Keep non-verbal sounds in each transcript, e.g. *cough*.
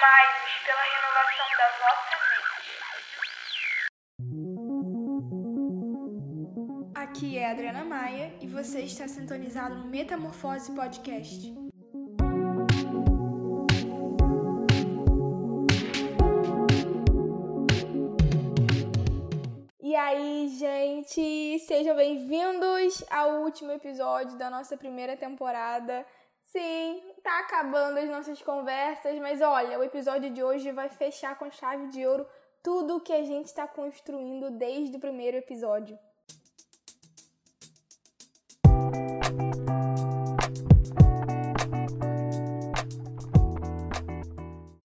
Transformai-vos pela renovação da vossa mente. Aqui é a Adriana Maia e você está sintonizado no Metamorfose Podcast. E aí, gente, sejam bem-vindos ao último episódio da nossa primeira temporada. Sim, tá acabando as nossas conversas, mas olha, o episódio de hoje vai fechar com chave de ouro tudo o que a gente está construindo desde o primeiro episódio.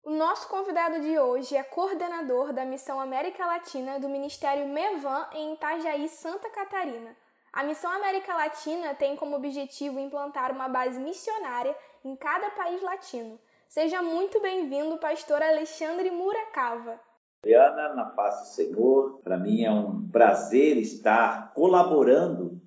O nosso convidado de hoje é coordenador da Missão América Latina do Ministério Mevan em Itajaí, Santa Catarina. A Missão América Latina tem como objetivo implantar uma base missionária em cada país latino. Seja muito bem-vindo, pastor Alexandre Muracava. Adriana, na paz do Senhor, para mim é um prazer estar colaborando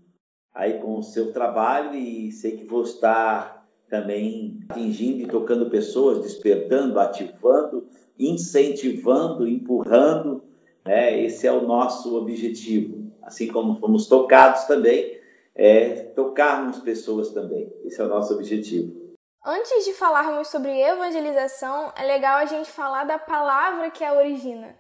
aí com o seu trabalho e sei que vou estar também atingindo e tocando pessoas, despertando, ativando, incentivando, empurrando. Né? Esse é o nosso objetivo. Assim como fomos tocados também, é tocarmos pessoas também. Esse é o nosso objetivo. Antes de falarmos sobre evangelização, é legal a gente falar da palavra que a origina,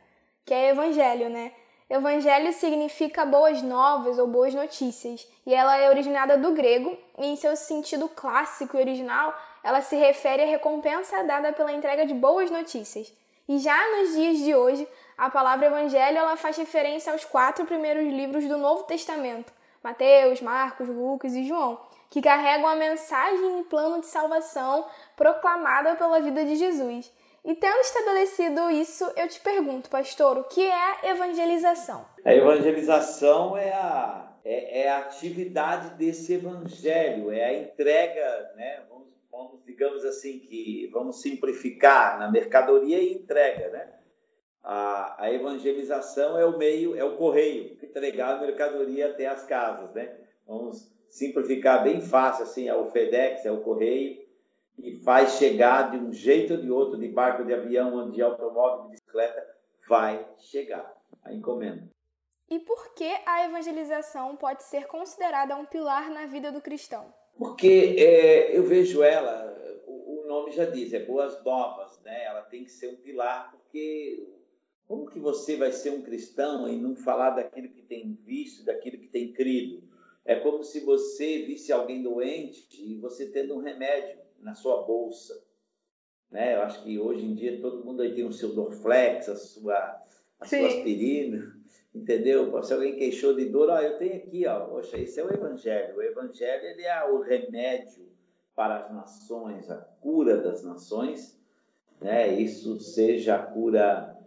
que é evangelho, né? Evangelho significa boas novas ou boas notícias, e ela é originada do grego, e em seu sentido clássico e original, ela se refere à recompensa dada pela entrega de boas notícias. E já nos dias de hoje, a palavra evangelho ela faz referência aos quatro primeiros livros do Novo Testamento: Mateus, Marcos, Lucas e João, que carregam a mensagem e plano de salvação proclamada pela vida de Jesus. E tendo estabelecido isso, eu te pergunto, pastor, o que é evangelização? A evangelização é a, é, é a atividade desse evangelho, é a entrega, né? Vamos, vamos, digamos assim, que vamos simplificar na mercadoria e entrega, né? A, a evangelização é o meio, é o correio, entregar a mercadoria até as casas, né? Vamos simplificar bem fácil, assim, é o FedEx, é o correio, e faz chegar de um jeito ou de outro, de barco, de avião, de automóvel, de bicicleta, vai chegar a encomenda. E por que a evangelização pode ser considerada um pilar na vida do cristão? Porque é, eu vejo ela, o, o, nome já diz, é boas novas, né? Ela tem que ser um pilar, porque como que você vai ser um cristão e não falar daquilo que tem visto, daquilo que tem crido? É como se você visse alguém doente e você tendo um remédio na sua bolsa. Né? Eu acho que hoje em dia todo mundo aí tem o seu Dorflex, a sua, a sua aspirina, entendeu? Se alguém queixou de dor, ó, eu tenho aqui, ó, poxa, esse é o Evangelho. O Evangelho ele é o remédio para as nações, a cura das nações, né? Isso seja a cura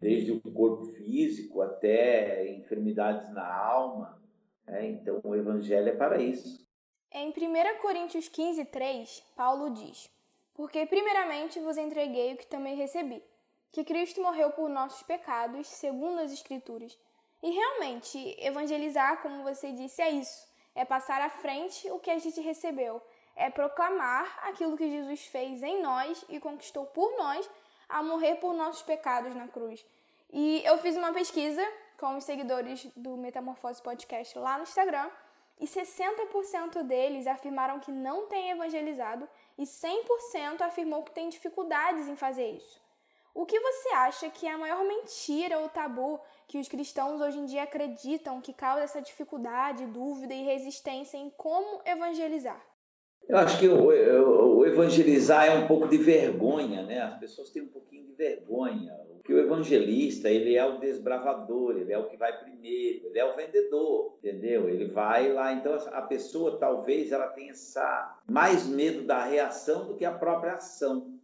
desde o corpo físico até enfermidades na alma. Né? Então, o Evangelho é para isso. Em 1 Coríntios 15, 3, Paulo diz: Porque primeiramente vos entreguei o que também recebi, que Cristo morreu por nossos pecados, segundo as Escrituras. E realmente, evangelizar, como você disse, é isso: é passar à frente o que a gente recebeu, é proclamar aquilo que Jesus fez em nós e conquistou por nós a morrer por nossos pecados na cruz. E eu fiz uma pesquisa com os seguidores do Metamorfose Podcast lá no Instagram e 60% deles afirmaram que não têm evangelizado e 100% afirmou que tem dificuldades em fazer isso. O que você acha que é a maior mentira ou tabu que os cristãos hoje em dia acreditam que causa essa dificuldade, dúvida e resistência em como evangelizar? Eu acho que o, o, evangelizar é um pouco de vergonha, né? As pessoas têm um pouquinho de vergonha. Que o evangelista, ele é o desbravador, ele é o que vai primeiro, ele é o vendedor, entendeu? Ele vai lá, então a pessoa talvez ela tenha essa, mais medo da reação do que a própria ação.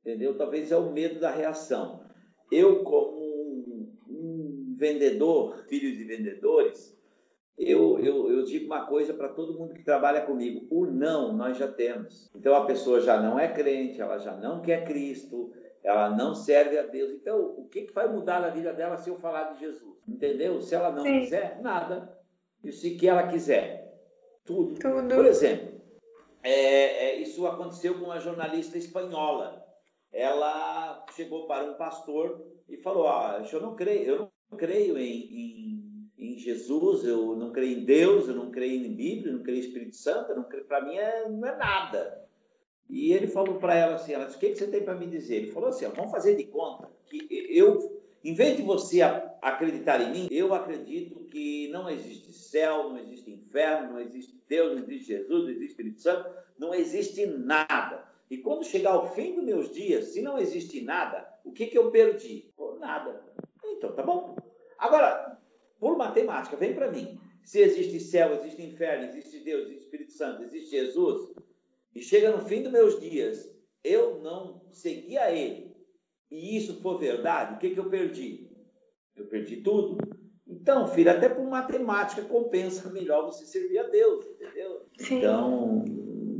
Entendeu? Talvez é o medo da reação. Eu como um, um vendedor, filho de vendedores, eu, eu, eu digo uma coisa para todo mundo que trabalha comigo: o não nós já temos. Então a pessoa já não é crente, ela já não quer Cristo, ela não serve a Deus. Então o que, que vai mudar na vida dela se eu falar de Jesus? Entendeu? Se ela não Sim. quiser, nada. E se que ela quiser, tudo. tudo. Por exemplo, é, é, isso aconteceu com uma jornalista espanhola. ela chegou para um pastor e falou: ah, eu não creio, eu não creio em, em, em, Jesus, eu não creio em Deus, eu não creio em Bíblia, eu não creio em Espírito Santo, para mim é, não é nada. E ele falou para ela assim: ela disse, o que, que você tem para me dizer? Ele falou assim: vamos fazer de conta que eu, em vez de você acreditar em mim, eu acredito que não existe céu, não existe inferno, não existe Deus, não existe Jesus, não existe Espírito Santo, não existe nada. E quando chegar ao fim dos meus dias, se não existe nada, o que, que eu perdi? nada. Então, tá bom. Agora, por matemática, vem para mim. Se existe céu, existe inferno, existe Deus, existe Espírito Santo, existe Jesus, e chega no fim dos meus dias, eu não segui a Ele, e isso for verdade, o que, que eu perdi? Eu perdi tudo. Então, filho, até por matemática compensa melhor você servir a Deus, entendeu? Sim. Então,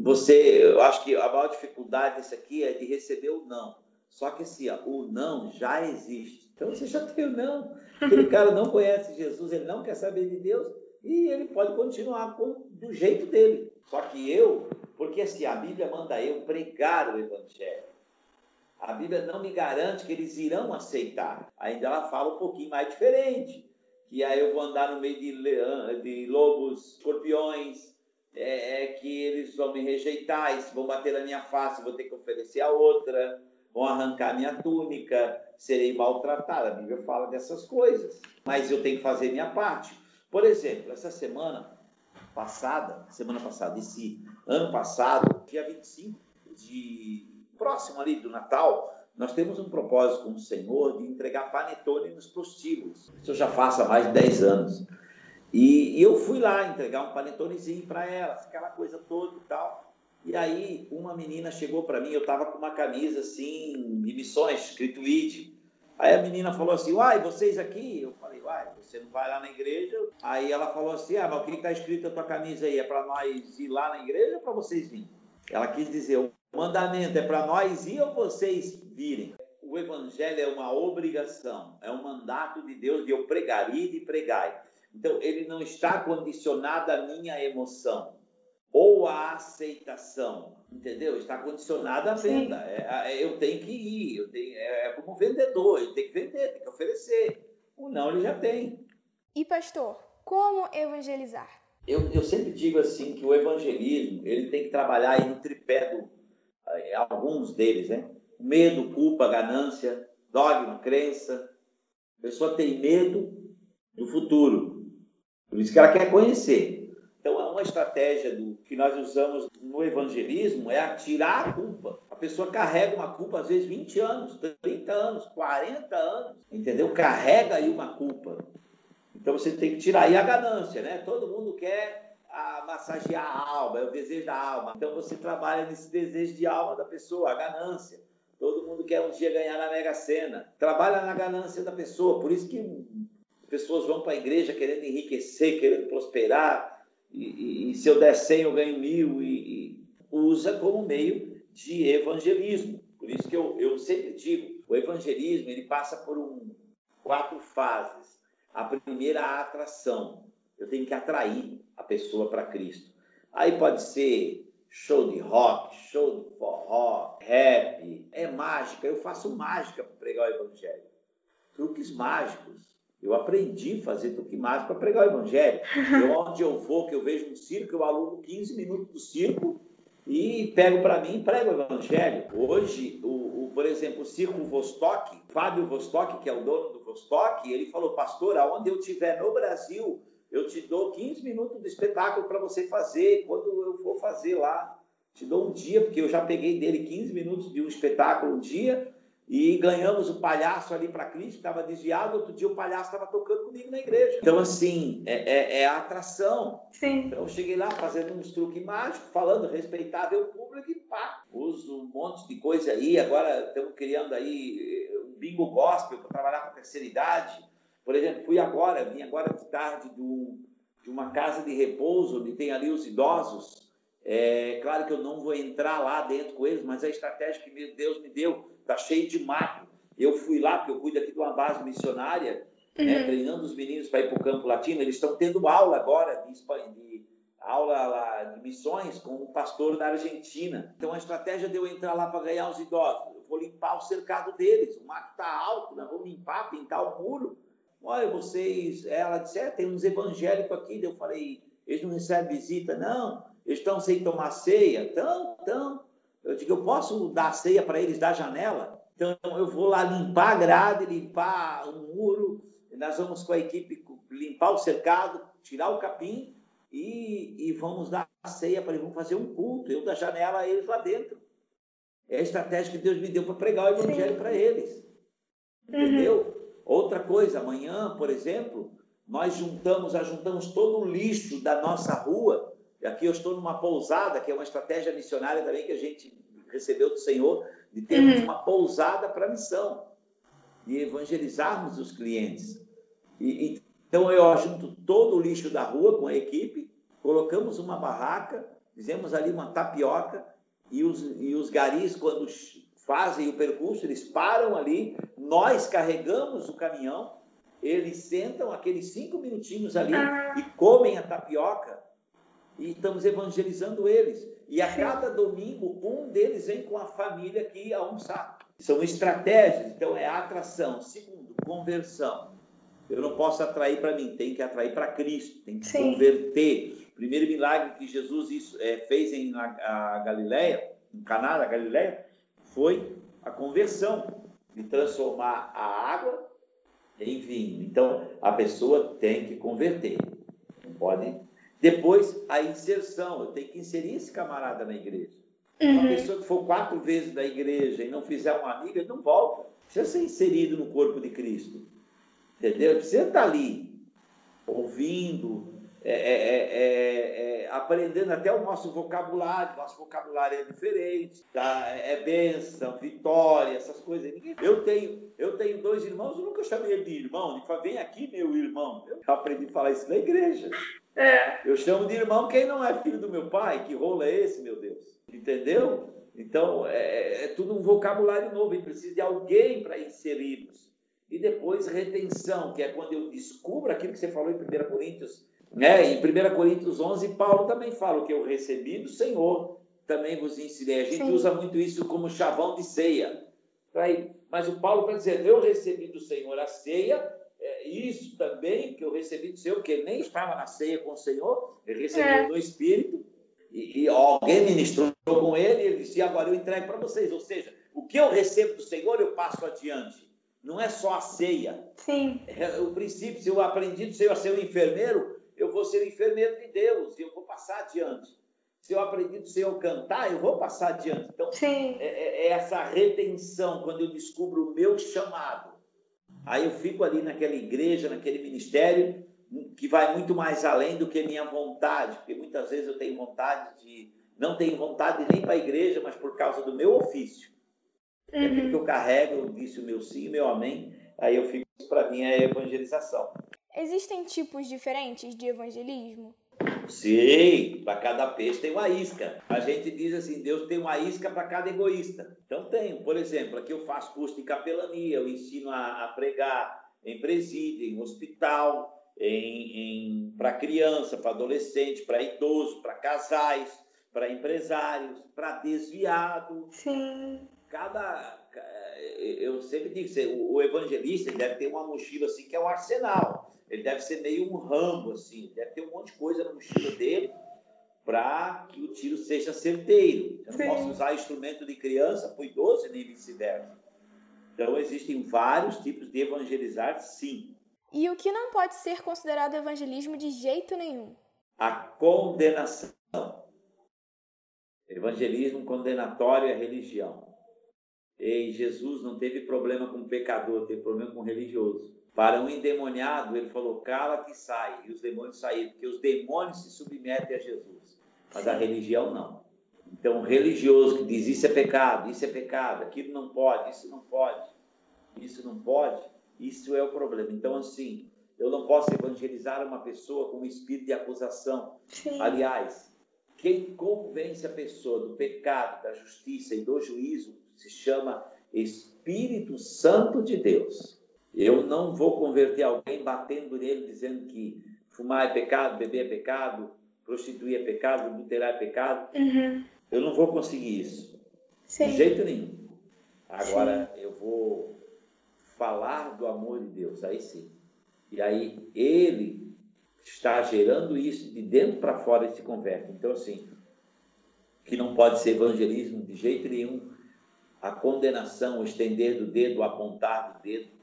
você, eu acho que a maior dificuldade disso aqui é de receber o não. Só que assim, ó, o não já existe. Então você já tem o não. Aquele cara não conhece Jesus, ele não quer saber de Deus e ele pode continuar com, do jeito dele. Só que eu, porque assim, a Bíblia manda eu pregar o Evangelho. A Bíblia não me garante que eles irão aceitar. Ainda ela fala um pouquinho mais diferente. Que aí eu vou andar no meio de, leão, de lobos, escorpiões, é, é, que eles vão me rejeitar, vão bater na minha face, vou ter que oferecer a outra vão arrancar minha túnica, serei maltratada. A Bíblia fala dessas coisas. Mas eu tenho que fazer minha parte. Por exemplo, essa semana passada, semana passada, esse ano passado, dia 25 de próximo ali do Natal, nós temos um propósito com o Senhor de entregar panetone nos prostíbulos. Isso eu já faço há mais de 10 anos. E, e eu fui lá entregar um panetonezinho para elas, aquela coisa toda e tal. E aí uma menina chegou para mim, eu estava com uma camisa assim, de missões, escrito ID. Aí a menina falou assim, uai, vocês aqui? Eu falei, uai, você não vai lá na igreja? Aí ela falou assim, ah, mas o que está escrito na tua camisa aí? É para nós ir lá na igreja ou para vocês virem? Ela quis dizer, o mandamento é para nós ir ou vocês virem? O evangelho é uma obrigação, é um mandato de Deus de eu pregar, e de pregar. Então, ele não está condicionado à minha emoção ou a aceitação, entendeu? Está condicionada à venda. É, é, eu tenho que ir, eu tenho, é, é como vendedor, ele tem que vender, tem que oferecer. O não ele já tem. E pastor, como evangelizar? Eu, eu sempre digo assim que o evangelismo ele tem que trabalhar no tripé do é, alguns deles, né? Medo, culpa, ganância, dogma, crença. A pessoa tem medo do futuro. Por isso que ela quer conhecer uma estratégia do, que nós usamos no evangelismo é tirar a culpa. A pessoa carrega uma culpa, às vezes 20 anos, 30 anos, 40 anos, entendeu? Carrega aí uma culpa. Então você tem que tirar aí a ganância, né? Todo mundo quer a massagear a alma, é o desejo da alma. Então você trabalha nesse desejo de alma da pessoa, a ganância. Todo mundo quer um dia ganhar na Mega Sena. Trabalha na ganância da pessoa. Por isso que pessoas vão para a igreja querendo enriquecer, querendo prosperar, e, e, se eu der 100 eu ganho mil, e, e, usa como meio de evangelismo. Por isso que eu, eu sempre digo, o evangelismo ele passa por um, quatro fases. A primeira, a atração. Eu tenho que atrair a pessoa para Cristo. Aí pode ser show de rock, show de forró, rap, é mágica. Eu faço mágica para pregar o evangelho. Truques mágicos. Eu aprendi a fazer truque mágico para pregar o evangelho. *laughs* Eu, onde eu vou, que eu vejo um circo, eu aluno 15 minutos do circo e pego para mim e prego o evangelho. Hoje, o, o, por exemplo, o circo Vostok, Fábio Vostok, que é o dono do Vostok, ele falou, pastor, aonde eu estiver no Brasil, eu te dou 15 minutos de espetáculo para você fazer, quando eu for fazer lá. Te dou um dia, porque eu já peguei dele 15 minutos de um espetáculo um dia, e ganhamos o palhaço ali para Cristo, estava desviado. Outro dia o palhaço estava tocando comigo na igreja. Então, assim, é, é, é a atração. Sim. Então, eu cheguei lá fazendo uns truques mágicos, falando respeitável público e pá, uso um monte de coisa aí. Agora estamos criando aí eh, um bingo gospel para trabalhar com a terceira idade. Por exemplo, fui agora, vim agora de tarde do, de uma casa de repouso onde tem ali os idosos. É claro que eu não vou entrar lá dentro com eles, mas a estratégia que Deus me deu está cheio de mato. Eu fui lá, porque eu cuido aqui de uma base missionária, né, uhum. né, treinando os meninos para ir para o campo latino. Eles estão tendo aula agora de, de, aula lá de missões com um pastor da Argentina. Então a estratégia de eu entrar lá para ganhar os idosos, eu vou limpar o cercado deles. O mato está alto, nós vamos limpar, pintar o muro. Olha, vocês, ela disse, é, tem uns evangélicos aqui. Eu falei, eles não recebem visita, não. Eles estão sem tomar ceia, estão, estão. Eu digo, eu posso dar ceia para eles da janela? Então eu vou lá limpar a grade, limpar o muro. Nós vamos com a equipe limpar o cercado, tirar o capim e, e vamos dar ceia para eles, vamos fazer um culto, eu da janela, eles lá dentro. É a estratégia que Deus me deu para pregar o evangelho para eles. Uhum. Entendeu? Uhum. Outra coisa, amanhã, por exemplo, nós juntamos, ajuntamos todo o lixo da nossa rua. Aqui eu estou numa pousada, que é uma estratégia missionária também que a gente recebeu do Senhor, de termos uhum. uma pousada para a missão, de evangelizarmos os clientes. E, então eu junto todo o lixo da rua com a equipe, colocamos uma barraca, fizemos ali uma tapioca e os, e os garis, quando fazem o percurso, eles param ali, nós carregamos o caminhão, eles sentam aqueles cinco minutinhos ali ah. e comem a tapioca e estamos evangelizando eles. E a cada domingo, um deles vem com a família aqui almoçar. São estratégias, então é atração. Segundo, conversão eu não posso atrair para mim, tem que atrair para Cristo, tem que Sim. converter. O primeiro milagre que Jesus é, fez em a, a Galileia, em Caná da Galileia, foi a conversão, de transformar a água em vinho. Então, a pessoa tem que converter. Não pode. Depois, a inserção. Eu tenho que inserir esse camarada na igreja. Uhum. Uma pessoa que for quatro vezes da igreja e não fizer uma amiga, não volta. Precisa ser inserido no corpo de Cristo. Entendeu? Precisa estar ali, ouvindo, é é, é, é, é, aprendendo até o nosso vocabulário, nosso vocabulário é diferente, tá? é bênção, vitória, essas coisas. Eu tenho, eu tenho dois irmãos, eu nunca chamei ele de irmão, ele fala, vem aqui, meu irmão. Eu aprendi a falar isso na igreja. É. Eu chamo de irmão quem não é filho do meu pai, que rolo é esse, meu Deus? Entendeu? Então, é, é tudo um vocabulário novo, e precisa de alguém para inserirmos. E depois retenção, que é quando eu descubro aquilo que você falou em 1 Coríntios. Né? Em 1 Coríntios 11, Paulo também fala o que eu recebi do Senhor, também vos ensinei. A gente Sim. usa muito isso como chavão de ceia. Mas o Paulo vai dizer, eu recebi do Senhor a ceia, é isso também que eu recebi do Senhor, porque ele nem estava na ceia com o Senhor, ele recebeu é. no Espírito, e, e, alguém ministrou com ele, e ele disse, agora eu entrego para vocês. Ou seja, o que eu recebo do Senhor, eu passo adiante. Não é só a ceia. Sim. É, o princípio, se eu aprendi do Senhor a ser um enfermeiro, eu vou ser um enfermeiro de Deus e eu vou passar adiante. Se eu aprendi do Senhor cantar, eu vou passar adiante. Então, é, é, é essa retenção, quando eu descubro o meu chamado. Aí eu fico ali naquela igreja, naquele ministério, que vai muito mais além do que minha vontade, porque muitas vezes eu tenho vontade de. Não tenho vontade nem para a igreja, mas por causa do meu ofício. Uhum. É que eu carrego, eu disse o meu sim, o meu amém, aí eu fico, para mim é evangelização. Existem tipos diferentes de evangelismo? Sim, para cada peixe tem uma isca. A gente diz assim, Deus tem uma isca para cada egoísta. Então tem, por exemplo, aqui eu faço curso de capelania, eu ensino a, a pregar em presídio, em hospital, em, em para criança, para adolescente, para idoso, para casais, para empresários, para desviado. Sim cada. Eu sempre digo, o evangelista deve ter uma mochila assim que é um arsenal. Ele deve ser meio um rambo, assim, deve ter um monte de coisa na mochila dele para que o tiro seja certeiro. Eu não Sim. posso usar instrumento de criança para idoso nem vice-versa. Então, existem vários tipos de evangelizar, sim. E o que não pode ser considerado evangelismo de jeito nenhum? A condenação. Evangelismo condenatório é religião. E Jesus não teve problema com pecador, teve problema com religioso. Para um endemoniado, ele falou: cala que sai. E os demônios saíram, porque os demônios se submetem a Jesus, mas a religião não. Então, o religioso que diz isso é pecado, isso é pecado, aquilo não pode, isso não pode, isso não pode, isso é o problema. Então, assim, eu não posso evangelizar uma pessoa com um espírito de acusação. Sim. Aliás, quem convence a pessoa do pecado, da justiça e do juízo se chama Espírito Santo de Deus. Eu não vou converter alguém batendo nele dizendo que fumar é pecado, beber é pecado, prostituir é pecado, adulterar é pecado. Uhum. Eu não vou conseguir isso. Sim. De jeito nenhum. Agora sim. eu vou falar do amor de Deus, aí sim. E aí ele está gerando isso de dentro para fora e se converte. Então, assim, que não pode ser evangelismo de jeito nenhum, a condenação, o estender do dedo, o apontar do dedo.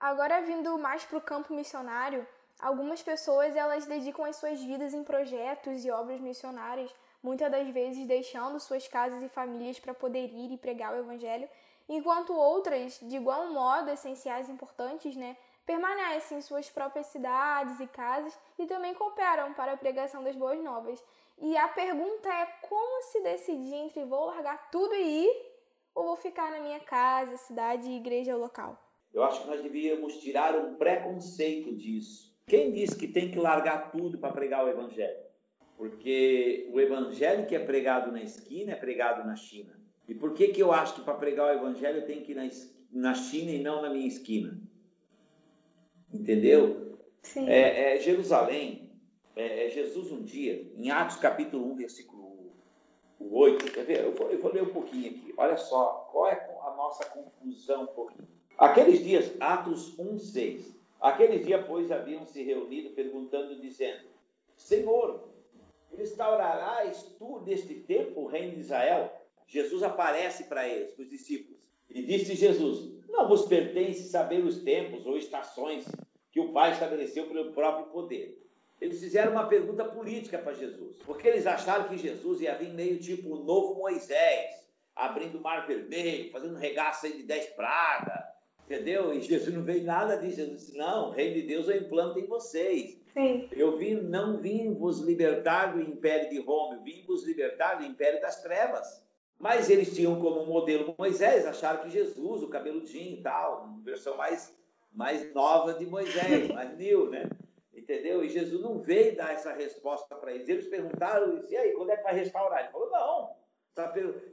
Agora, vindo mais para o campo missionário, algumas pessoas elas dedicam as suas vidas em projetos e obras missionárias, muitas das vezes deixando suas casas e famílias para poder ir e pregar o evangelho, enquanto outras, de igual modo essenciais e importantes, né, permanecem em suas próprias cidades e casas e também cooperam para a pregação das boas novas. E a pergunta é como se decidir entre vou largar tudo e ir ou vou ficar na minha casa, cidade igreja local? Eu acho que nós devíamos tirar um preconceito disso. Quem disse que tem que largar tudo para pregar o evangelho? Porque o evangelho que é pregado na esquina é pregado na China. E por que, que eu acho que para pregar o evangelho eu tenho que ir na, na China e não na minha esquina? Entendeu? Sim. É, é Jerusalém, é, é, Jesus um dia, em Atos capítulo 1, versículo 8, quer ver? Eu vou, eu vou ler um pouquinho aqui. Olha só, qual é a nossa confusão um pouquinho. Aqueles dias, Atos 1, 6. Aqueles dias, pois, haviam se reunido, perguntando, dizendo: Senhor, restaurarás tu neste tempo o reino de Israel? Jesus aparece para eles, para os discípulos, e disse Jesus: Não vos pertence saber os tempos ou estações que o Pai estabeleceu pelo próprio poder. Eles fizeram uma pergunta política para Jesus, porque eles acharam que Jesus ia vir meio tipo o novo Moisés, abrindo o mar vermelho, fazendo regaço aí de dez pragas, entendeu? E Jesus não veio nada disso. Jesus disse: Não, o reino de Deus eu implanto em vocês. Sim. Eu vim, não vim vos libertar do império de Roma, eu vim vos libertar do império das trevas. Mas eles tinham como modelo Moisés, acharam que Jesus, o cabeludinho e tal, uma versão mais, mais nova de Moisés, *laughs* mais new, né? Entendeu? E Jesus não veio dar essa resposta para eles. Eles perguntaram, e aí, quando é que vai restaurar? Ele falou, não,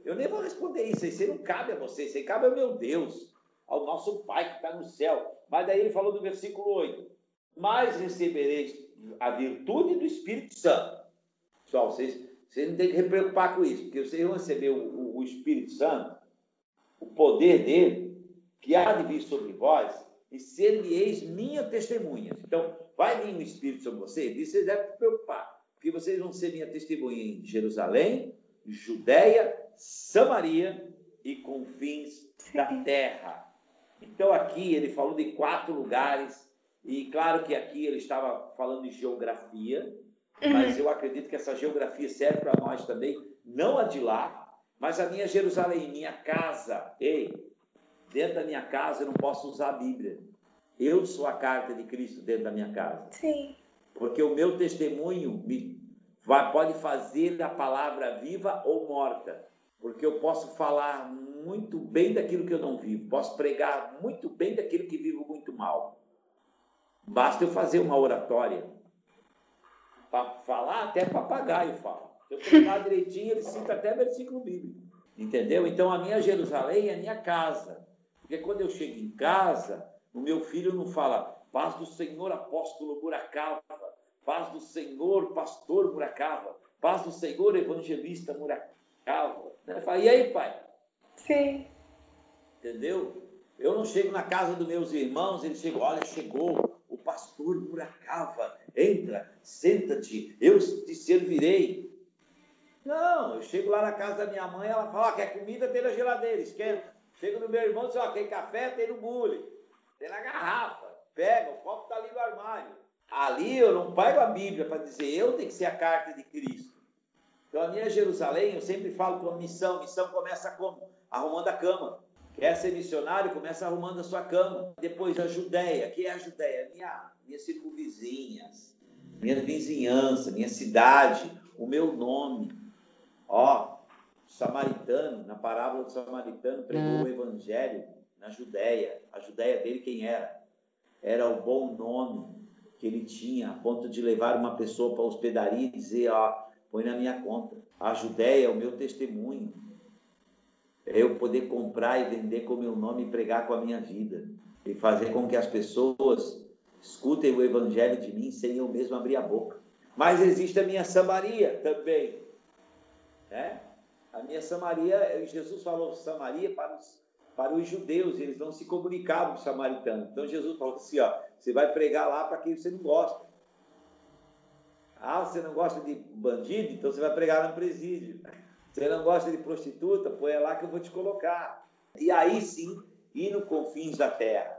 eu nem vou responder isso, isso não cabe a vocês, isso cabe ao meu Deus, ao nosso Pai que está no céu. Mas daí ele falou no versículo 8, mas recebereis a virtude do Espírito Santo. Pessoal, vocês vocês não têm que se preocupar com isso, porque vocês vão receber o, o, o Espírito Santo, o poder dele, que há de vir sobre vós, e ser-me-eis minha testemunha. Então, vai vir um Espírito sobre vocês, e vocês devem se preocupar, porque vocês vão ser minha testemunha em Jerusalém, Judéia, Samaria e confins da terra. Então, aqui ele falou de quatro lugares, e claro que aqui ele estava falando de geografia, Uhum. Mas eu acredito que essa geografia serve para nós também, não a de lá, mas a minha Jerusalém, minha casa. Ei, dentro da minha casa eu não posso usar a Bíblia. Eu sou a carta de Cristo dentro da minha casa. Sim. Porque o meu testemunho me vai, pode fazer a palavra viva ou morta. Porque eu posso falar muito bem daquilo que eu não vivo, posso pregar muito bem daquilo que vivo muito mal. Basta eu fazer uma oratória para falar, até papagaio fala. Se eu treinar direitinho, ele cita até versículo bíblico. Entendeu? Então a minha Jerusalém é a minha casa. Porque quando eu chego em casa, o meu filho não fala paz do Senhor apóstolo Muracava, paz do Senhor pastor Muracava, paz do Senhor evangelista Muracava. Né? Fala, e aí, pai? Sim. Entendeu? Eu não chego na casa dos meus irmãos, eles chegam, olha, chegou o pastor Muracava, entra, senta-te, eu te servirei. Não, eu chego lá na casa da minha mãe, ela fala, quer comida, tem na geladeira, esquenta. Chego no meu irmão e diz, ó, quer café, tem no bule, tem na garrafa, pega, o copo está ali no armário. Ali eu não pego a Bíblia para dizer, eu tenho que ser a carta de Cristo. Então a minha Jerusalém, eu sempre falo com missão, missão começa como? Arrumando a cama. Quer ser missionário, começa arrumando a sua cama. Depois a Judéia. que é a Judéia? Minha, minhas circunvizinhas, minha vizinhança, minha cidade, o meu nome. Ó, samaritano, na parábola do samaritano, pregou o evangelho na Judéia. A Judéia dele quem era? Era o bom nome que ele tinha, a ponto de levar uma pessoa para a hospedaria e dizer, ó, põe na minha conta. A Judéia é o meu testemunho é eu poder comprar e vender com o meu nome e pregar com a minha vida. E fazer com que as pessoas escutem o evangelho de mim sem eu mesmo abrir a boca. Mas existe a minha Samaria também. Né? A minha Samaria, Jesus falou Samaria para os, para os judeus, eles não se comunicavam com os samaritanos. Então Jesus falou assim: ó, você vai pregar lá para quem você não gosta. Ah, você não gosta de bandido? Então você vai pregar no presídio. *laughs* Você não gosta de prostituta? Pô, é lá que eu vou te colocar. E aí sim, ir no confins da terra.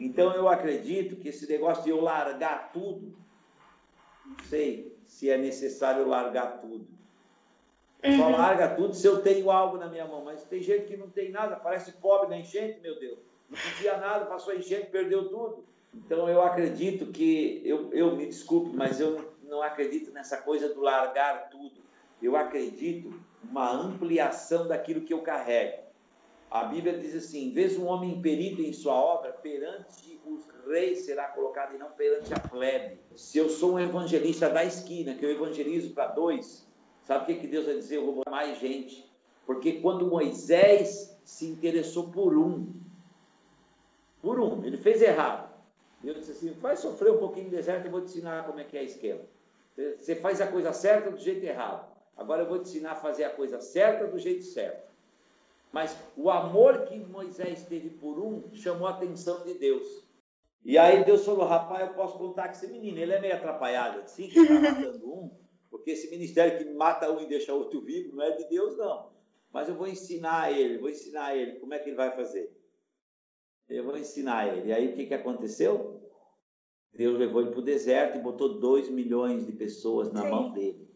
Então eu acredito que esse negócio de eu largar tudo, não sei se é necessário largar tudo. Uhum. Só larga tudo se eu tenho algo na minha mão. Mas tem gente que não tem nada, parece pobre na enchente, meu Deus. Não podia nada, passou a enchente, perdeu tudo. Então eu acredito que, eu, eu me desculpe, mas eu não acredito nessa coisa do largar tudo. Eu acredito uma ampliação daquilo que eu carrego. A Bíblia diz assim: vês um homem perito em sua obra, perante os reis será colocado e não perante a plebe. Se eu sou um evangelista da esquina, que eu evangelizo para dois, sabe o que, que Deus vai dizer? Eu vou mais gente. Porque quando Moisés se interessou por um, por um, ele fez errado. Deus disse assim: vai sofrer um pouquinho no deserto, eu vou te ensinar como é que é esquema. Você faz a coisa certa do jeito errado. Agora eu vou te ensinar a fazer a coisa certa do jeito certo. Mas o amor que Moisés teve por um chamou a atenção de Deus. E aí Deus falou: rapaz, eu posso contar com esse menino. Ele é meio atrapalhado assim, que está matando um, porque esse ministério que mata um e deixa outro vivo não é de Deus, não. Mas eu vou ensinar ele, vou ensinar ele como é que ele vai fazer. Eu vou ensinar ele. E aí o que, que aconteceu? Deus levou ele para o deserto e botou dois milhões de pessoas na Sim. mão dele.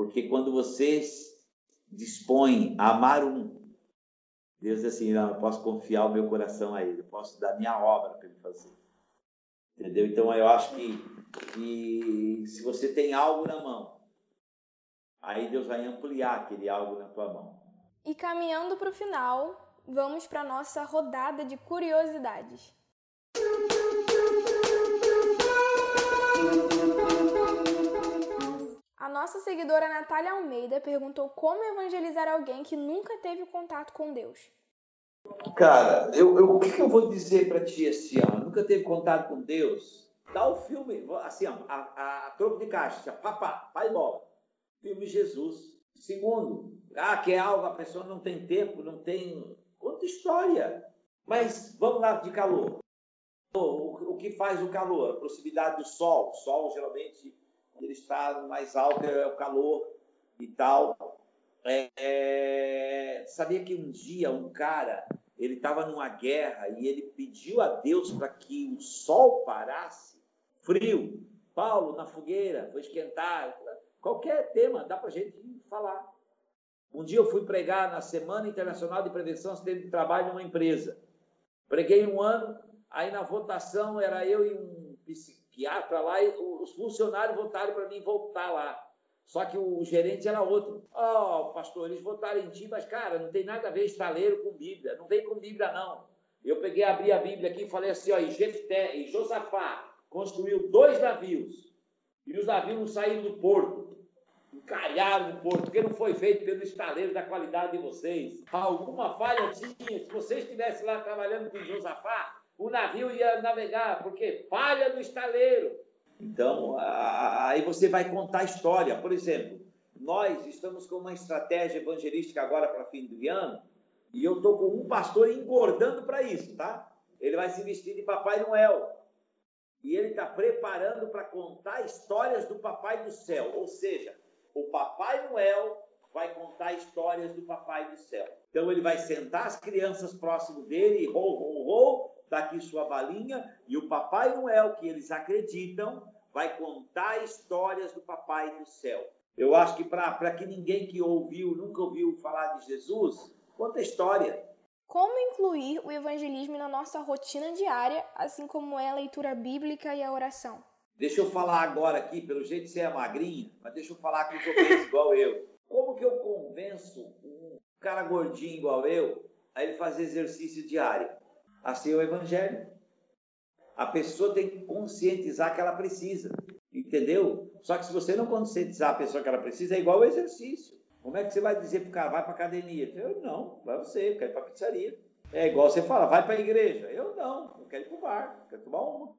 Porque quando vocês dispõem a amar um, Deus diz assim, não, eu posso confiar o meu coração a Ele, eu posso dar minha obra para Ele fazer. Entendeu? Então eu acho que, que se você tem algo na mão, aí Deus vai ampliar aquele algo na tua mão. E caminhando para o final, vamos para a nossa rodada de curiosidades. A nossa seguidora Natália Almeida perguntou como evangelizar alguém que nunca teve contato com Deus. Cara, eu, eu, o que, eu vou dizer para ti assim, ó? Nunca teve contato com Deus? Dá o filme, assim, ó, a, a, a troco de caixa, papá, pai bola. Filme Jesus. Segundo, ah, que é algo, a pessoa não tem tempo, não tem. Conta história. Mas vamos lá de calor. O, o que faz o calor? A proximidade do sol. O sol geralmente ele está mais alto, é o calor e tal. É, é, sabia que um dia um cara ele estava numa guerra e ele pediu a Deus para que o sol parasse, frio. Paulo na fogueira, foi esquentar. Qualquer tema dá para a gente falar. Um dia eu fui pregar na Semana Internacional de Prevenção Acidente de Trabalho numa empresa. Preguei um ano, aí na votação era eu e um psicólogo psiquiatra lá e os funcionários votaram para mim voltar lá. Só que o gerente era outro. Ó, oh, pastor, eles votaram em ti, mas, cara, não tem nada a ver estaleiro com Bíblia. Não vem com Bíblia, não. Eu peguei, abri a Bíblia aqui e falei assim, ó, e Jefté e Josafá construiu dois navios. E os navios não saíram do porto. Encalharam no porto, porque não foi feito pelo estaleiro da qualidade de vocês. Alguma falha tinha. Se vocês estivessem lá trabalhando com Josafá, o navio ia navegar, porque falha no estaleiro. Então, aí você vai contar a história. Por exemplo, nós estamos com uma estratégia evangelística agora para fim do ano, e eu estou com um pastor engordando para isso, tá? Ele vai se vestir de Papai Noel. E ele está preparando para contar histórias do Papai do Céu. Ou seja, o Papai Noel vai contar histórias do Papai do Céu. Então ele vai sentar as crianças próximo dele, e rou, rou, rou, está aqui sua balinha, e o Papai Noel, que eles acreditam, vai contar histórias do Papai do Céu. Eu acho que para que ninguém que ouviu, nunca ouviu falar de Jesus, conta história. Como incluir o evangelismo na nossa rotina diária, assim como é a leitura bíblica e a oração? Deixa eu falar agora aqui, pelo jeito você é magrinha, mas deixa eu falar com os ouvintes igual eu. Como que eu convenço um cara gordinho igual eu a ele fazer exercício diário? Assim é o Evangelho. A pessoa tem que conscientizar que ela precisa, entendeu? Só que se você não conscientizar a pessoa que ela precisa, é igual ao exercício. Como é que você vai dizer para o cara, vai para academia? Eu não, vai você, eu quero ir para a pizzaria. É igual você fala, vai para a igreja. Eu não, eu quero ir para o bar, quero tomar uma.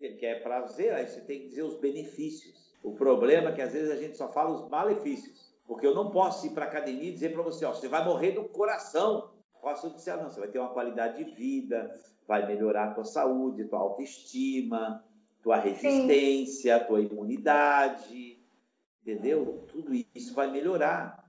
Ele quer prazer, aí você tem que dizer os benefícios. O problema é que às vezes a gente só fala os malefícios. Porque eu não posso ir para a academia e dizer para você, ó, você vai morrer do coração. Posso dizer, não, você vai ter uma qualidade de vida, vai melhorar a tua saúde, tua autoestima, tua resistência, Sim. tua imunidade, entendeu? Tudo isso vai melhorar.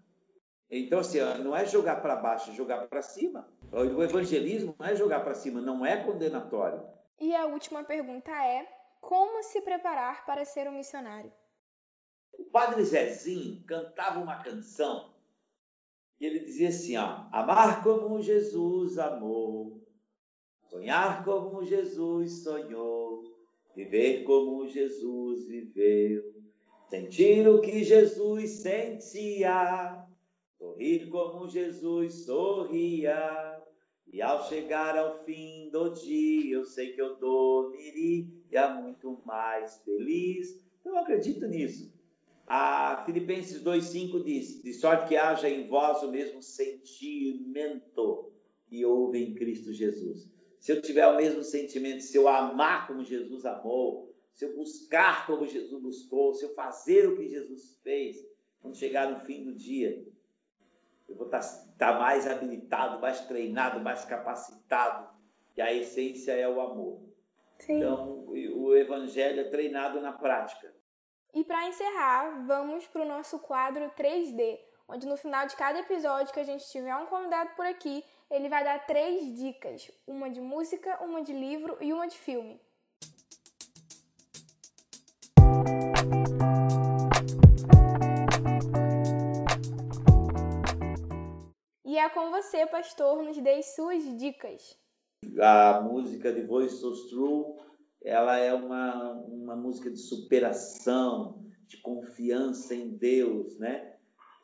Então, assim, não é jogar para baixo, é jogar para cima. O evangelismo não é jogar para cima, não é condenatório. E a última pergunta é: como se preparar para ser um missionário? O padre Zezinho cantava uma canção e ele dizia assim: ó, amar como Jesus amou, sonhar como Jesus sonhou, viver como Jesus viveu, sentir o que Jesus sentia, sorrir como Jesus sorria. E ao chegar ao fim do dia, eu sei que eu dormiria muito mais feliz. Eu acredito nisso. A Filipenses 2,5 diz: De sorte que haja em vós o mesmo sentimento que houve em Cristo Jesus. Se eu tiver o mesmo sentimento, se eu amar como Jesus amou, se eu buscar como Jesus buscou, se eu fazer o que Jesus fez, quando chegar no fim do dia, eu vou estar, estar mais habilitado, mais treinado, mais capacitado. E a essência é o amor. Sim. Então, o evangelho é treinado na prática. E para encerrar, vamos para o nosso quadro 3D, onde no final de cada episódio que a gente tiver um convidado por aqui, ele vai dar três dicas: uma de música, uma de livro e uma de filme. E é com você, pastor, nos dê suas dicas. A música de Voice So True ela é uma, uma música de superação, de confiança em Deus, né?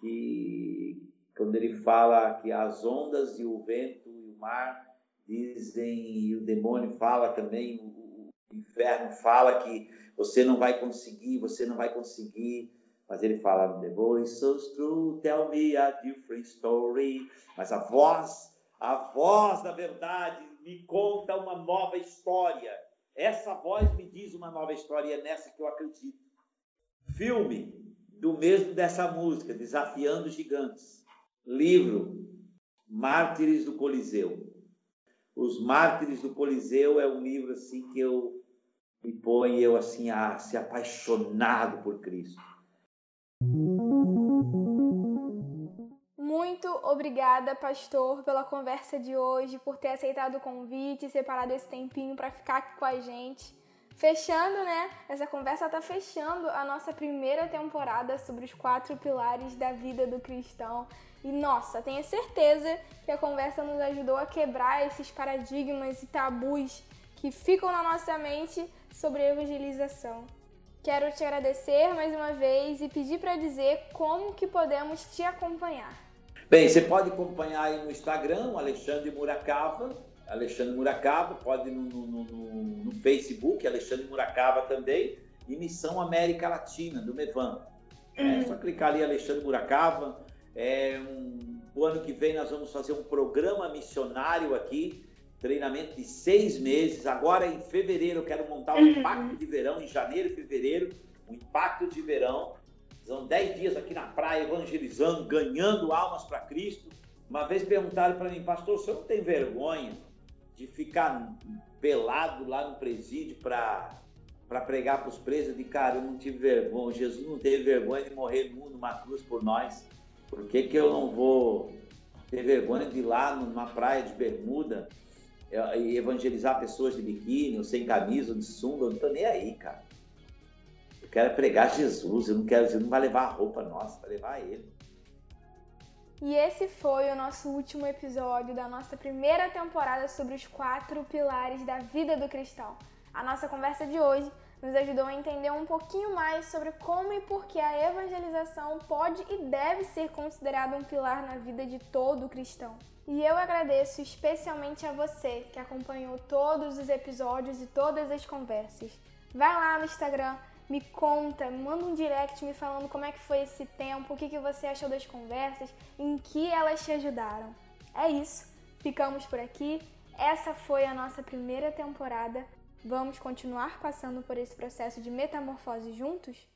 E quando ele fala que as ondas e o vento e o mar dizem, e o demônio fala também, o, inferno fala que você não vai conseguir, você não vai conseguir, mas ele fala, the voice so true, tell me a different story, mas a voz, a voz da verdade me conta uma nova história. Essa voz me diz uma nova história e é nessa que eu acredito. Filme do mesmo dessa música, Desafiando Gigantes. Livro, Mártires do Coliseu. Os Mártires do Coliseu é um livro assim que eu me põe eu assim a ser apaixonado por Cristo. Obrigada, pastor, pela conversa de hoje, por ter aceitado o convite, separado esse tempinho para ficar aqui com a gente. Fechando, né? Essa conversa está fechando a nossa primeira temporada sobre os quatro pilares da vida do cristão. E nossa, tenho certeza que a conversa nos ajudou a quebrar esses paradigmas e tabus que ficam na nossa mente sobre evangelização. Quero te agradecer mais uma vez e pedir para dizer como que podemos te acompanhar. Bem, você pode acompanhar aí no Instagram, Alexandre Muracava, Alexandre Muracava, pode no, no, no, no Facebook, Alexandre Muracava também, e Missão América Latina, do Mevan. É só clicar ali, Alexandre Muracava. É um, o ano que vem nós vamos fazer um programa missionário aqui, treinamento de seis meses. Agora em fevereiro eu quero montar um impacto de verão, em janeiro e fevereiro, um impacto de verão são dez dias aqui na praia evangelizando, ganhando almas para Cristo. Uma vez perguntaram para mim, pastor, senhor não tem vergonha de ficar pelado lá no presídio para para pregar para os presos? De cara, eu não tive vergonha. Jesus não teve vergonha de morrer numa cruz por nós. Por que, que eu não vou ter vergonha de ir lá numa praia de bermuda e evangelizar pessoas de biquíni, ou sem camisa, ou de sunga? Eu não estou nem aí, cara quero pregar Jesus, eu não quero, você não vai levar a roupa nossa, vai levar ele. E esse foi o nosso último episódio da nossa primeira temporada sobre os quatro pilares da vida do cristão. A nossa conversa de hoje nos ajudou a entender um pouquinho mais sobre como e por que a evangelização pode e deve ser considerada um pilar na vida de todo cristão. E eu agradeço especialmente a você que acompanhou todos os episódios e todas as conversas. Vai lá no Instagram me conta, manda um direct me falando como é que foi esse tempo, o que, que você achou das conversas, em que elas te ajudaram. É isso, ficamos por aqui. Essa foi a nossa primeira temporada. Vamos continuar passando por esse processo de metamorfose juntos?